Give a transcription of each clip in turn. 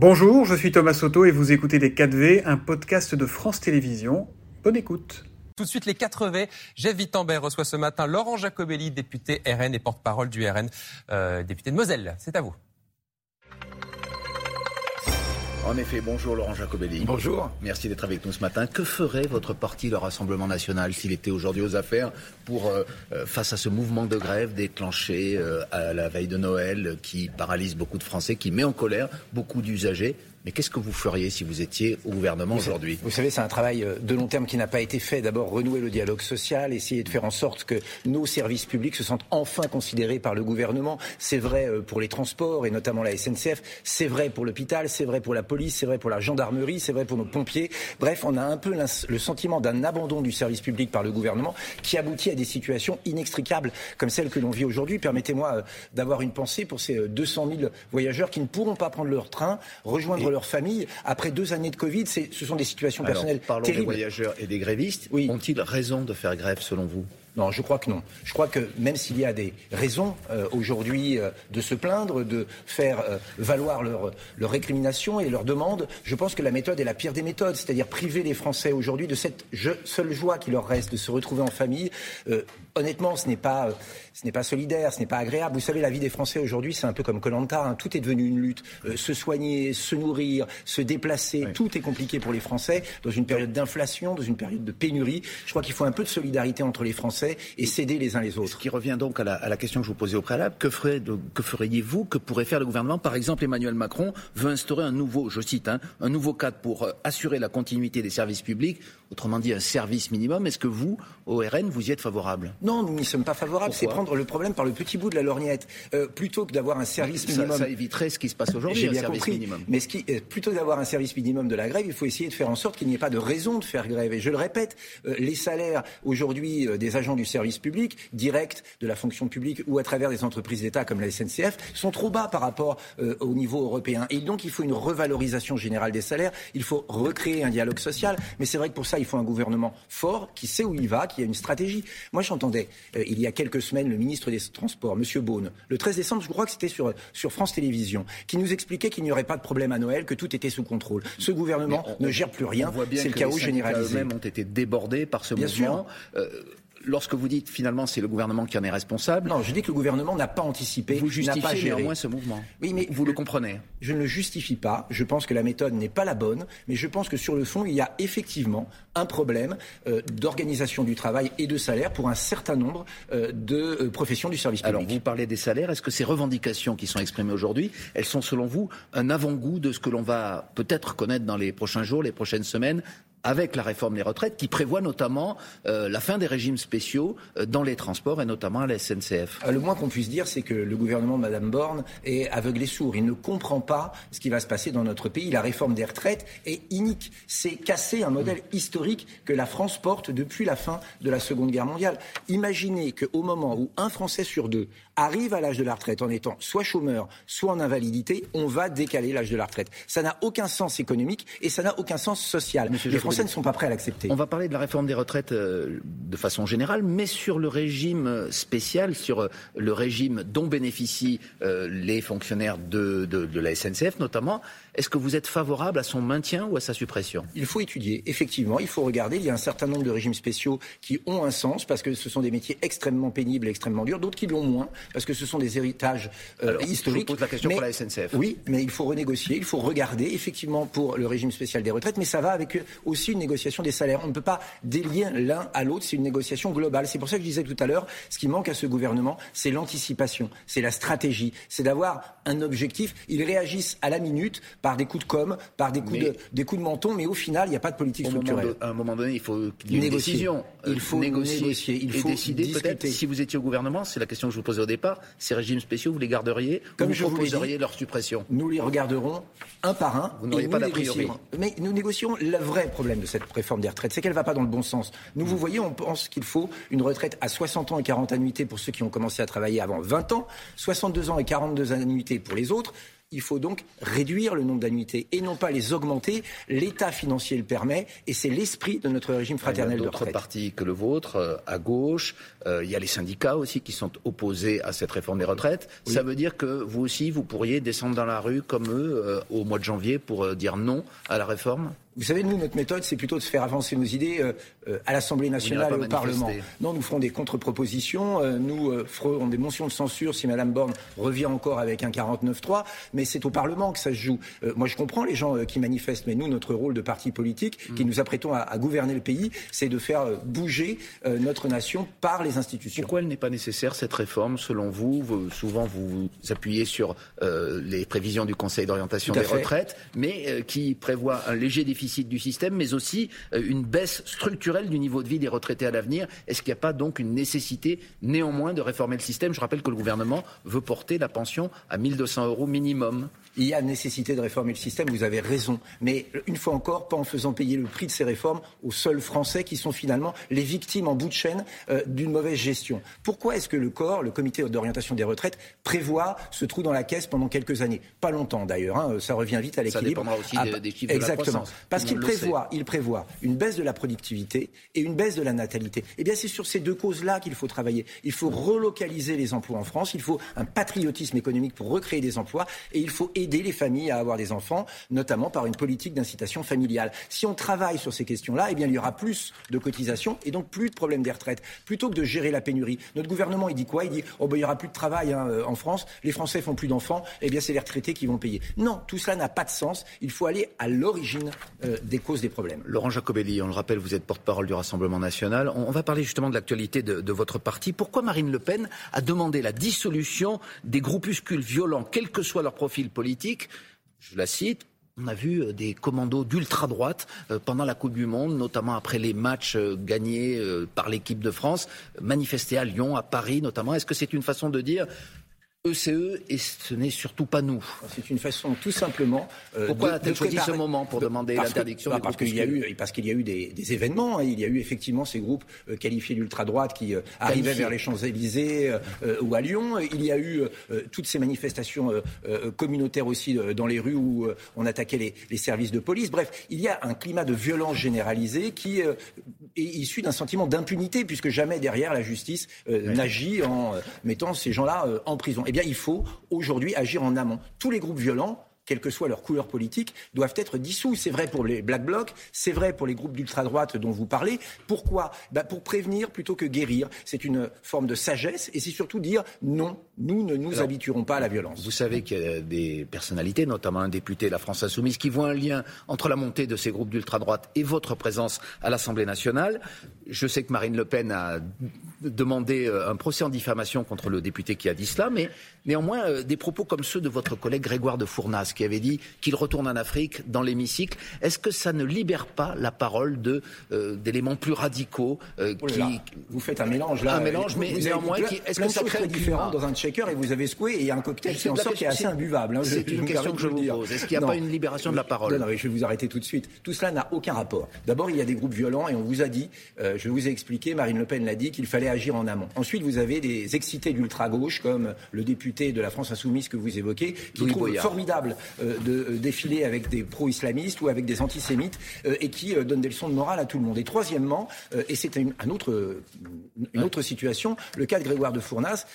Bonjour, je suis Thomas Soto et vous écoutez Les 4V, un podcast de France Télévisions. Bonne écoute. Tout de suite, les 4 V. Jeff Wittenberg reçoit ce matin Laurent Jacobelli, député RN et porte-parole du RN, euh, député de Moselle. C'est à vous. En effet, bonjour Laurent Jacobelli. Bonjour. Merci d'être avec nous ce matin. Que ferait votre parti, le Rassemblement national, s'il était aujourd'hui aux affaires pour, euh, euh, face à ce mouvement de grève déclenché euh, à la veille de Noël, qui paralyse beaucoup de Français, qui met en colère beaucoup d'usagers mais qu'est-ce que vous feriez si vous étiez au gouvernement aujourd'hui? Vous savez, c'est un travail euh, de long terme qui n'a pas été fait. D'abord, renouer le dialogue social, essayer de faire en sorte que nos services publics se sentent enfin considérés par le gouvernement. C'est vrai euh, pour les transports et notamment la SNCF. C'est vrai pour l'hôpital, c'est vrai pour la police, c'est vrai pour la gendarmerie, c'est vrai pour nos pompiers. Bref, on a un peu le sentiment d'un abandon du service public par le gouvernement qui aboutit à des situations inextricables comme celles que l'on vit aujourd'hui. Permettez-moi euh, d'avoir une pensée pour ces 200 000 voyageurs qui ne pourront pas prendre leur train, rejoindre leur famille après deux années de Covid. Ce sont des situations personnelles parlons terribles. des voyageurs et des grévistes. Ont-ils raison de faire grève selon vous? Non, je crois que non. Je crois que même s'il y a des raisons euh, aujourd'hui euh, de se plaindre, de faire euh, valoir leur, leur récrimination et leurs demandes, je pense que la méthode est la pire des méthodes, c'est-à-dire priver les Français aujourd'hui de cette seule joie qui leur reste de se retrouver en famille. Honnêtement, ce n'est pas, ce n'est pas solidaire, ce n'est pas agréable. Vous savez, la vie des Français aujourd'hui, c'est un peu comme Colanta. Hein. Tout est devenu une lutte. se soigner, se nourrir, se déplacer, tout est compliqué pour les Français dans une période d'inflation, dans une période de pénurie. Je crois qu'il faut un peu de solidarité entre les Français et s'aider les uns les autres. Ce qui revient donc à la, question que je vous posais au préalable, que, que feriez-vous, que pourrait faire le gouvernement? Par exemple, Emmanuel Macron veut instaurer un nouveau, je cite, hein, un nouveau cadre pour euh, assurer la continuité des services publics, autrement dit un service minimum. Est-ce que vous, au RN, vous y êtes favorable? Non, nous n'y sommes pas favorables. C'est prendre le problème par le petit bout de la lorgnette. Euh, plutôt que d'avoir un service minimum. Ça éviterait ce qui se passe aujourd'hui, un bien compris. minimum. Mais ce qui, euh, plutôt que d'avoir un service minimum de la grève, il faut essayer de faire en sorte qu'il n'y ait pas de raison de faire grève. Et je le répète, les salaires aujourd'hui des agents du service public directs de la fonction publique ou à travers des entreprises d'État comme la SNCF sont trop bas par rapport euh, au niveau européen. Et donc il faut une revalorisation générale des salaires, il faut recréer un dialogue social, mais c'est vrai que pour ça il faut un gouvernement fort qui sait où il va, qui a une stratégie. Moi j'entendais euh, il y a quelques semaines le ministre des Transports, M. Beaune, le 13 décembre, je crois que c'était sur, sur France Télévisions, qui nous expliquait qu'il n'y aurait pas de problème à Noël, que tout était sous contrôle. Ce gouvernement ne gère plus rien, c'est le chaos généralisé. eux-mêmes ont été débordés par ce Bien mouvement. Sûr. Euh, lorsque vous dites finalement c'est le gouvernement qui en est responsable. Non, je dis que le gouvernement n'a pas anticipé, vous justifiez pas géré. néanmoins ce mouvement. Oui, mais vous le comprenez. Je ne le justifie pas. Je pense que la méthode n'est pas la bonne, mais je pense que sur le fond, il y a effectivement un problème euh, d'organisation du travail et de salaire pour un certain nombre euh, de euh, professions du service public. Alors, vous parlez des salaires. Est-ce que ces revendications qui sont exprimées aujourd'hui, elles sont selon vous un avant-goût de ce que l'on va peut-être connaître dans les prochains jours, les prochaines semaines avec la réforme des retraites qui prévoit notamment euh, la fin des régimes spéciaux euh, dans les transports et notamment à la SNCF. Euh, le moins qu'on puisse dire, c'est que le gouvernement de Mme Borne est aveugle et sourd. Il ne comprend pas ce qui va se passer dans notre pays. La réforme des retraites est inique. C'est casser un modèle historique que la France porte depuis la fin de la Seconde Guerre mondiale. Imaginez qu'au moment où un Français sur deux arrive à l'âge de la retraite en étant soit chômeur, soit en invalidité, on va décaler l'âge de la retraite. Ça n'a aucun sens économique et ça n'a aucun sens social. Français ne sont pas prêts à l'accepter. On va parler de la réforme des retraites euh, de façon générale, mais sur le régime euh, spécial, sur euh, le régime dont bénéficient les fonctionnaires de, de la SNCF notamment. Est-ce que vous êtes favorable à son maintien ou à sa suppression? Il faut étudier, effectivement, il faut regarder. Il y a un certain nombre de régimes spéciaux qui ont un sens parce que ce sont des métiers extrêmement pénibles, extrêmement durs, d'autres qui l'ont moins parce que ce sont des héritages euh, historiques. Je pose la question pour la SNCF. Oui, mais il faut renégocier, il faut regarder effectivement pour le régime spécial des retraites, mais ça va avec aussi une négociation des salaires. On ne peut pas délier l'un à l'autre, c'est une négociation globale. C'est pour ça que je disais tout à l'heure, ce qui manque à ce gouvernement, c'est l'anticipation, c'est la stratégie, c'est d'avoir un objectif. Ils réagissent à la minute par des coups de com', par des coups, de, des coups de menton, mais au final, il n'y a pas de politique structurelle. à un moment donné, il faut qu'il y ait une décision. Il faut négocier, il faut décider peut-être. Si vous étiez au gouvernement, c'est la question que je vous posais au départ, ces régimes spéciaux, vous les garderiez Comme vous je proposeriez vous leur suppression? Nous les regarderons un par un. Vous n'auriez pas d'a priori. Mais nous négocions le vrai problème de cette réforme des retraites, c'est qu'elle ne va pas dans le bon sens. Nous, vous voyez, on pense qu'il faut une retraite à 60 ans et 40 annuités pour ceux qui ont commencé à travailler avant 20 ans, 62 ans et 42 annuités pour les autres. Il faut donc réduire le nombre d'annuités et non pas les augmenter. L'état financier le permet et c'est l'esprit de notre régime fraternel de retraite. D'autres partis que le vôtre, euh, à gauche, euh, il y a les syndicats aussi qui sont opposés à cette réforme des retraites. Ça veut dire que vous aussi, vous pourriez descendre dans la rue comme eux euh, au mois de janvier pour dire non à la réforme? Vous savez, nous, notre méthode, c'est plutôt de faire avancer nos idées euh, euh, à l'Assemblée nationale et au Parlement. Non, nous ferons des contre-propositions, euh, nous ferons des motions de censure si Mme Borne revient encore avec un 49-3, mais c'est au Parlement que ça se joue. moi, je comprends les gens qui manifestent, mais nous, notre rôle de parti politique, qui mm. nous apprêtons à, à, gouverner le pays, c'est de faire bouger notre nation par les institutions. Pourquoi elle n'est pas nécessaire, cette réforme, selon vous, vous Souvent, vous vous appuyez sur les prévisions du Conseil d'orientation des retraites, mais qui prévoit un léger déficit du système, mais aussi euh, une baisse structurelle du niveau de vie des retraités à l'avenir. Est-ce qu'il n'y a pas donc une nécessité néanmoins de réformer le système? Je rappelle que le gouvernement veut porter la pension à 1200 euros minimum. Il y a nécessité de réformer le système, vous avez raison. Mais une fois encore, pas en faisant payer le prix de ces réformes aux seuls Français qui sont finalement les victimes en bout de chaîne euh, d'une mauvaise gestion. Pourquoi est-ce que le corps, le comité d'orientation des retraites, prévoit ce trou dans la caisse pendant quelques années? Pas longtemps d'ailleurs, hein, ça revient vite à l'équilibre. Ça dépendra aussi ah, des, chiffres Exactement. de la croissance. Parce qu'il prévoit, il prévoit une baisse de la productivité et une baisse de la natalité. Eh bien, c'est sur ces deux causes-là qu'il faut travailler. Il faut relocaliser les emplois en France, il faut un patriotisme économique pour recréer des emplois et il faut aider les familles à avoir des enfants, notamment par une politique d'incitation familiale. Si on travaille sur ces questions-là, eh bien, il y aura plus de cotisations et donc plus de problèmes des retraites. Plutôt que de gérer la pénurie, notre gouvernement, il dit quoi? Il dit, oh ben, il y aura plus de travail hein, euh, en France, les Français font plus d'enfants, eh bien, c'est les retraités qui vont payer. Non, tout cela n'a pas de sens. Il faut aller à l'origine euh, des causes des problèmes. Laurent Jacobelli, on le rappelle, vous êtes porte-parole du Rassemblement national. On, va parler justement de l'actualité de, votre parti. Pourquoi Marine Le Pen a demandé la dissolution des groupuscules violents, quel que soit leur profil politique Je la cite on a vu euh, des commandos d'ultra-droite euh, pendant la Coupe du Monde, notamment après les matchs gagnés par l'équipe de France, manifester à Lyon, à Paris notamment. Est-ce que c'est une façon de dire ECE e et ce n'est surtout pas nous. C'est une façon tout simplement. Euh, Pourquoi a-t-elle choisi ce moment pour demander l'interdiction bah, Parce qu'il y a eu, parce qu'il y a eu des, des, événements. Hein. Il y a eu effectivement ces groupes euh, qualifiés d'ultra droite qui euh, arrivaient vers les Champs Élysées ou à Lyon. Il y a eu toutes ces manifestations communautaires aussi dans les rues où on attaquait les, les, services de police. Bref, il y a un climat de violence généralisée qui est issu d'un sentiment d'impunité puisque jamais derrière la justice n'agit en mettant ces gens-là en prison. Eh bien, il faut aujourd'hui agir en amont. Tous les groupes violents quelle que soit leur couleur politique, doivent être dissous. C'est vrai pour les Black Blocs, c'est vrai pour les groupes d'ultra-droite dont vous parlez. Pourquoi? Bah, Pour prévenir plutôt que guérir. C'est une forme de sagesse et c'est surtout dire non, nous ne nous habituerons pas à la violence. Vous savez qu'il y a des personnalités, notamment un député de la France Insoumise, qui voient un lien entre la montée de ces groupes d'ultra-droite et votre présence à l'Assemblée nationale. Je sais que Marine Le Pen a demandé euh, un procès en diffamation contre le député qui a dit cela, mais néanmoins, euh, des propos comme ceux de votre collègue Grégoire de Fournas, qui avait dit qu'il retourne en Afrique dans l'hémicycle. Est-ce que ça ne libère pas la parole de, euh, d'éléments plus radicaux euh, oh qui... Vous faites un mélange là. Un mélange, mais néanmoins, est-ce que ça crée différent dans un shaker et vous avez secoué et il y a un cocktail qui en sort qui est assez imbuvable. Hein, c'est une question que je vous pose. Est-ce qu'il n'y a pas une libération de la parole? Non, non, je vais vous arrêter tout de suite. Tout cela n'a aucun rapport. D'abord, il y a des groupes violents et on vous a dit, euh, je vous ai expliqué, Marine Le Pen l'a dit, qu'il fallait agir en amont. Ensuite, vous avez des excités d'ultra-gauche comme le député de la France Insoumise que vous évoquez, qui trouve formidable de défiler avec des pro-islamistes ou avec des antisémites euh, et qui euh, donnent des leçons de morale à tout le monde. Et troisièmement, euh, et c'est une, un autre, une autre situation, le cas de Grégoire de Fournas,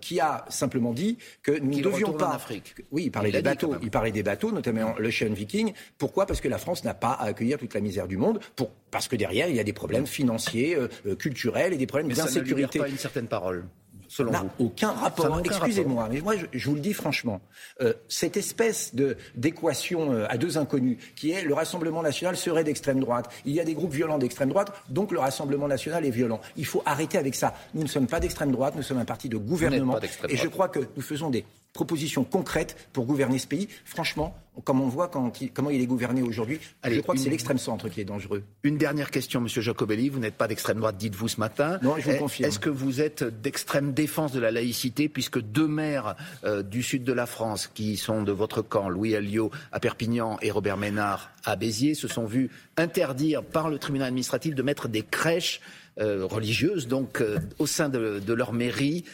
qui a simplement dit que nous ne devions pas. En Afrique. Oui, il parlait des bateaux. Il parlait des bateaux, notamment l'Ocean Viking. Pourquoi? Parce que la France n'a pas à accueillir toute la misère du monde. Pour, parce que derrière, il y a des problèmes financiers, culturels et des problèmes d'insécurité. Ça ne pas une certaine parole selon n'a aucun rapport. Excusez-moi, mais moi, je, vous le dis franchement, euh, cette espèce de d'équation euh, à deux inconnus, qui est le Rassemblement national serait d'extrême droite. Il y a des groupes violents d'extrême droite, donc le Rassemblement national est violent. Il faut arrêter avec ça. Nous ne sommes pas d'extrême droite, nous sommes un parti de gouvernement, et je crois que nous faisons des propositions concrètes pour gouverner ce pays. Franchement, comme on voit comment il est gouverné aujourd'hui, je crois que c'est l'extrême centre qui est dangereux. Une dernière question, Monsieur Jacobelli. Vous n'êtes pas d'extrême droite, dites-vous ce matin. Non, je vous confirme. Est-ce que vous êtes d'extrême défense de la laïcité, puisque deux maires euh, du sud de la France, qui sont de votre camp, Louis Alliot à Perpignan et Robert Ménard à Béziers, se sont vus interdire par le tribunal administratif de mettre des crèches euh, religieuses, donc euh, au sein de, leur mairie,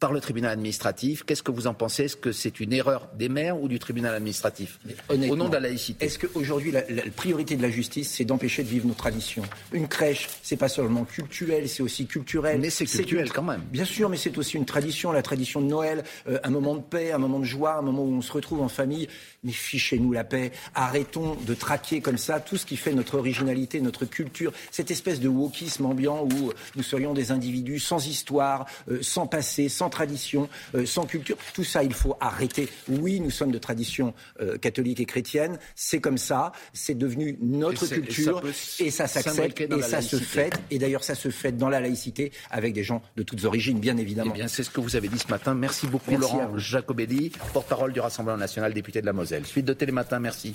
par le tribunal administratif. Qu'est-ce que vous en pensez? Est-ce que c'est une erreur des maires ou du tribunal administratif? Au nom de la laïcité. Est-ce qu'aujourd'hui, la, la, priorité de la justice, c'est d'empêcher de vivre nos traditions? Une crèche, c'est pas seulement culturel, c'est aussi culturel. Mais c'est culturel quand même. Bien sûr, mais c'est aussi une tradition, la tradition de Noël, euh, un moment de paix, un moment de joie, un moment où on se retrouve en famille. Mais fichez-nous la paix. Arrêtons de traquer comme ça tout ce qui fait notre originalité, notre culture, cette espèce de wokisme ambiant où nous serions des individus sans histoire, euh, sans passé, sans tradition, euh, sans culture. Tout ça, il faut arrêter. Oui, nous sommes de tradition euh, catholique et chrétienne. C'est comme ça. C'est devenu notre culture et ça, s'accepte et ça se fête. Et d'ailleurs, ça se fête dans la laïcité avec des gens de toutes origines, bien évidemment. Eh bien, c'est ce que vous avez dit ce matin. Merci beaucoup, Laurent Jacobelli, porte-parole du Rassemblement national, député de la Moselle. Suite de Télématin, merci.